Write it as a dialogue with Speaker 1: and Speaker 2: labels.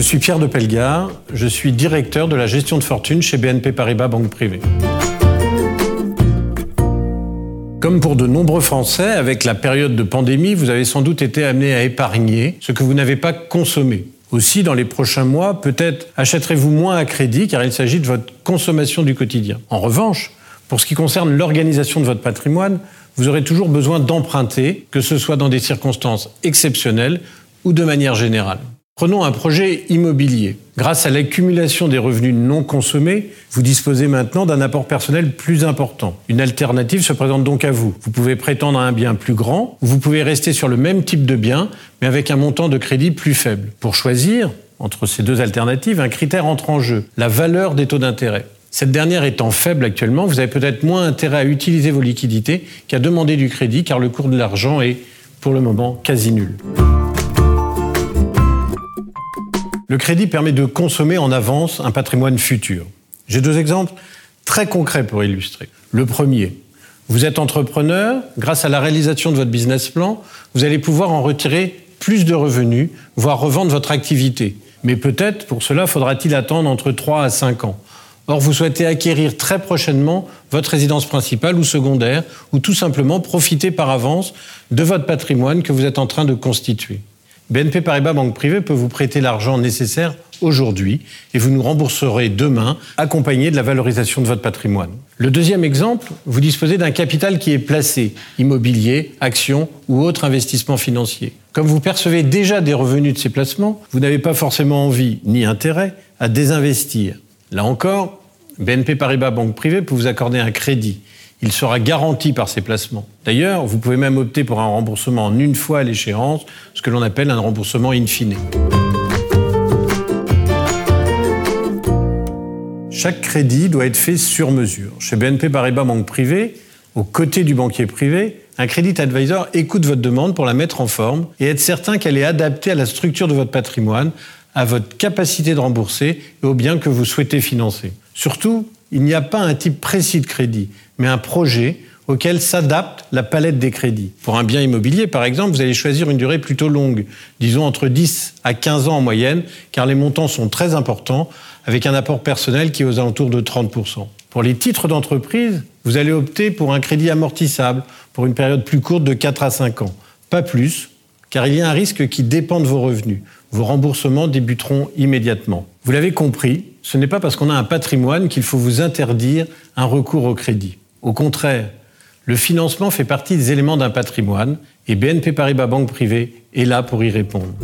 Speaker 1: Je suis Pierre de Pelgard, je suis directeur de la gestion de fortune chez BNP Paribas Banque Privée. Comme pour de nombreux Français, avec la période de pandémie, vous avez sans doute été amené à épargner ce que vous n'avez pas consommé. Aussi, dans les prochains mois, peut-être achèterez-vous moins à crédit car il s'agit de votre consommation du quotidien. En revanche, pour ce qui concerne l'organisation de votre patrimoine, vous aurez toujours besoin d'emprunter, que ce soit dans des circonstances exceptionnelles ou de manière générale. Prenons un projet immobilier. Grâce à l'accumulation des revenus non consommés, vous disposez maintenant d'un apport personnel plus important. Une alternative se présente donc à vous. Vous pouvez prétendre à un bien plus grand ou vous pouvez rester sur le même type de bien mais avec un montant de crédit plus faible. Pour choisir entre ces deux alternatives, un critère entre en jeu, la valeur des taux d'intérêt. Cette dernière étant faible actuellement, vous avez peut-être moins intérêt à utiliser vos liquidités qu'à demander du crédit car le cours de l'argent est pour le moment quasi nul. Le crédit permet de consommer en avance un patrimoine futur. J'ai deux exemples très concrets pour illustrer. Le premier, vous êtes entrepreneur, grâce à la réalisation de votre business plan, vous allez pouvoir en retirer plus de revenus, voire revendre votre activité. Mais peut-être pour cela faudra-t-il attendre entre 3 à 5 ans. Or, vous souhaitez acquérir très prochainement votre résidence principale ou secondaire, ou tout simplement profiter par avance de votre patrimoine que vous êtes en train de constituer. BNP Paribas Banque Privée peut vous prêter l'argent nécessaire aujourd'hui et vous nous rembourserez demain, accompagné de la valorisation de votre patrimoine. Le deuxième exemple, vous disposez d'un capital qui est placé, immobilier, actions ou autre investissement financier. Comme vous percevez déjà des revenus de ces placements, vous n'avez pas forcément envie ni intérêt à désinvestir. Là encore, BNP Paribas Banque Privée peut vous accorder un crédit il sera garanti par ces placements. D'ailleurs, vous pouvez même opter pour un remboursement en une fois à l'échéance, ce que l'on appelle un remboursement in fine. Chaque crédit doit être fait sur mesure. Chez BNP Paribas Banque Privée, aux côtés du banquier privé, un crédit advisor écoute votre demande pour la mettre en forme et être certain qu'elle est adaptée à la structure de votre patrimoine, à votre capacité de rembourser et aux biens que vous souhaitez financer. Surtout, il n'y a pas un type précis de crédit, mais un projet auquel s'adapte la palette des crédits. Pour un bien immobilier, par exemple, vous allez choisir une durée plutôt longue, disons entre 10 à 15 ans en moyenne, car les montants sont très importants, avec un apport personnel qui est aux alentours de 30%. Pour les titres d'entreprise, vous allez opter pour un crédit amortissable pour une période plus courte de 4 à 5 ans. Pas plus, car il y a un risque qui dépend de vos revenus. Vos remboursements débuteront immédiatement. Vous l'avez compris, ce n'est pas parce qu'on a un patrimoine qu'il faut vous interdire un recours au crédit. Au contraire, le financement fait partie des éléments d'un patrimoine et BNP Paribas Banque Privée est là pour y répondre.